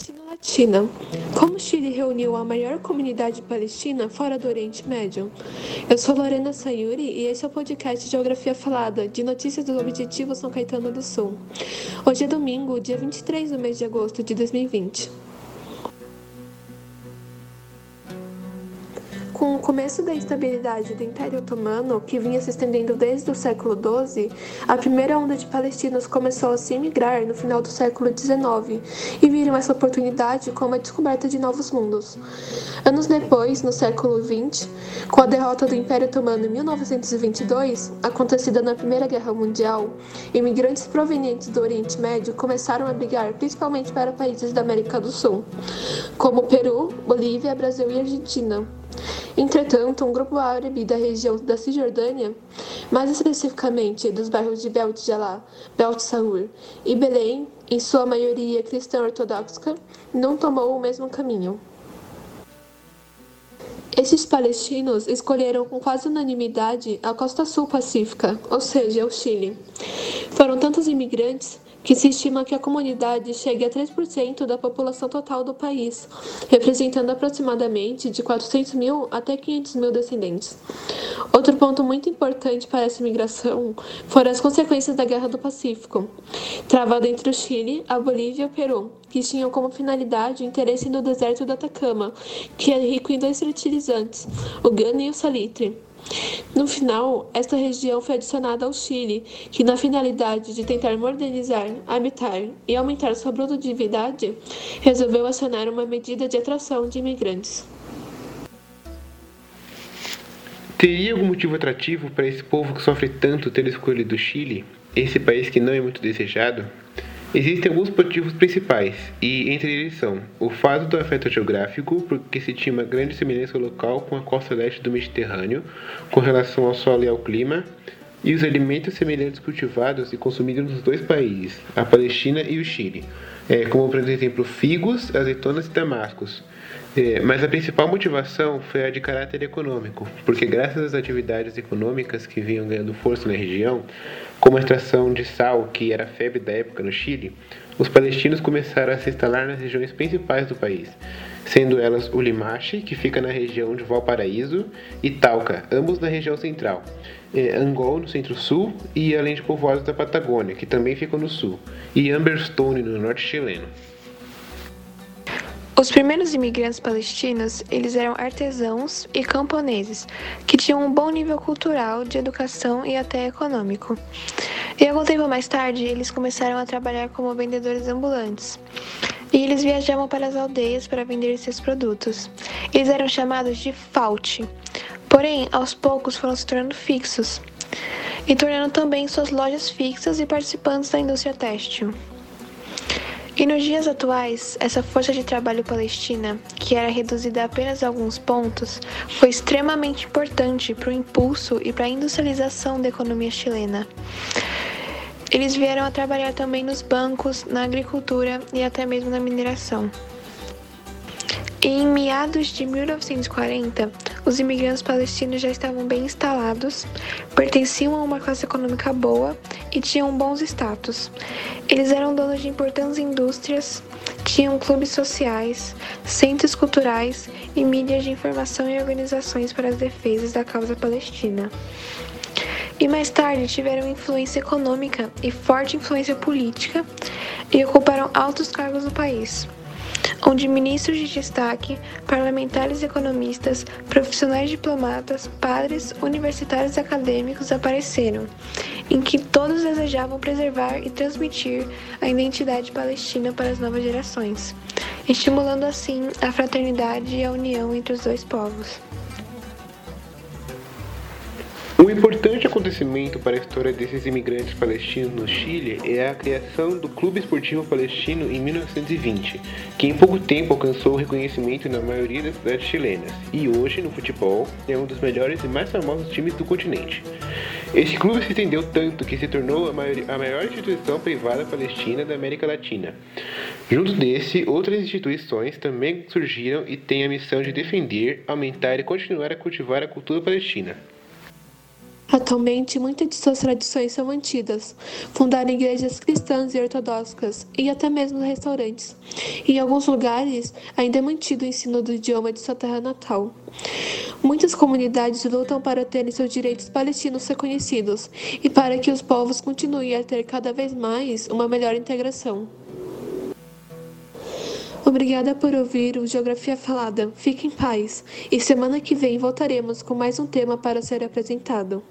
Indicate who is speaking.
Speaker 1: Palestina Latina. Como o Chile reuniu a maior comunidade palestina fora do Oriente Médio? Eu sou Lorena Sayuri e esse é o podcast Geografia Falada, de notícias do Objetivo São Caetano do Sul. Hoje é domingo, dia 23 do mês de agosto de 2020. Com o começo da instabilidade do Império Otomano, que vinha se estendendo desde o século XII, a primeira onda de palestinos começou a se emigrar no final do século XIX e viram essa oportunidade como a descoberta de novos mundos. Anos depois, no século XX, com a derrota do Império Otomano em 1922, acontecida na Primeira Guerra Mundial, imigrantes provenientes do Oriente Médio começaram a brigar principalmente para países da América do Sul, como Peru, Bolívia, Brasil e Argentina. Entretanto, um grupo árabe da região da Cisjordânia, mais especificamente dos bairros de Belt Jalá, Belt Saur e Belém, em sua maioria cristã ortodoxa, não tomou o mesmo caminho. Esses palestinos escolheram com quase unanimidade a costa sul pacífica, ou seja, o Chile. Foram tantos imigrantes que se estima que a comunidade chegue a 3% da população total do país, representando aproximadamente de 400 mil até 500 mil descendentes. Outro ponto muito importante para essa imigração foram as consequências da Guerra do Pacífico, travada entre o Chile, a Bolívia e o Peru, que tinham como finalidade o interesse no deserto do Atacama, que é rico em dois fertilizantes, o gano e o salitre. No final, esta região foi adicionada ao Chile, que, na finalidade de tentar modernizar, habitar e aumentar sua produtividade, resolveu acionar uma medida de atração de imigrantes.
Speaker 2: Teria algum motivo atrativo para esse povo que sofre tanto ter escolhido o Chile, esse país que não é muito desejado? Existem alguns motivos principais, e entre eles são o fato do afeto geográfico, porque se tinha uma grande semelhança local com a costa leste do Mediterrâneo, com relação ao solo e ao clima, e os alimentos semelhantes cultivados e consumidos nos dois países, a Palestina e o Chile, é, como por exemplo figos, azeitonas e damascos. É, mas a principal motivação foi a de caráter econômico, porque graças às atividades econômicas que vinham ganhando força na região, como a extração de sal, que era febre da época no Chile, os palestinos começaram a se instalar nas regiões principais do país, sendo elas o Limache, que fica na região de Valparaíso, e Talca, ambos na região central, é, Angol, no centro-sul, e além de povoados da Patagônia, que também ficam no sul, e Amberstone, no norte chileno.
Speaker 1: Os primeiros imigrantes palestinos, eles eram artesãos e camponeses, que tinham um bom nível cultural, de educação e até econômico. E algum tempo mais tarde, eles começaram a trabalhar como vendedores ambulantes. E eles viajavam para as aldeias para vender seus produtos. Eles eram chamados de faute. Porém, aos poucos foram se tornando fixos e tornando também suas lojas fixas e participantes da indústria têxtil. E nos dias atuais, essa força de trabalho palestina, que era reduzida a apenas alguns pontos, foi extremamente importante para o impulso e para a industrialização da economia chilena. Eles vieram a trabalhar também nos bancos, na agricultura e até mesmo na mineração. Em meados de 1940, os imigrantes palestinos já estavam bem instalados, pertenciam a uma classe econômica boa e tinham bons status. Eles eram donos de importantes indústrias, tinham clubes sociais, centros culturais e mídias de informação e organizações para as defesas da causa palestina. E mais tarde tiveram influência econômica e forte influência política e ocuparam altos cargos no país onde ministros de destaque, parlamentares economistas, profissionais diplomatas, padres, universitários e acadêmicos apareceram, em que todos desejavam preservar e transmitir a identidade palestina para as novas gerações, estimulando assim a fraternidade e a união entre os dois povos.
Speaker 2: Um importante acontecimento para a história desses imigrantes palestinos no Chile é a criação do Clube Esportivo Palestino em 1920, que em pouco tempo alcançou o reconhecimento na maioria das cidades chilenas e hoje, no futebol, é um dos melhores e mais famosos times do continente. Este clube se estendeu tanto que se tornou a maior, a maior instituição privada palestina da América Latina. Junto desse, outras instituições também surgiram e têm a missão de defender, aumentar e continuar a cultivar a cultura palestina.
Speaker 1: Atualmente, muitas de suas tradições são mantidas. Fundaram igrejas cristãs e ortodoxas e até mesmo restaurantes. Em alguns lugares, ainda é mantido o ensino do idioma de sua terra natal. Muitas comunidades lutam para terem seus direitos palestinos reconhecidos e para que os povos continuem a ter cada vez mais uma melhor integração. Obrigada por ouvir o Geografia Falada. Fique em paz e semana que vem voltaremos com mais um tema para ser apresentado.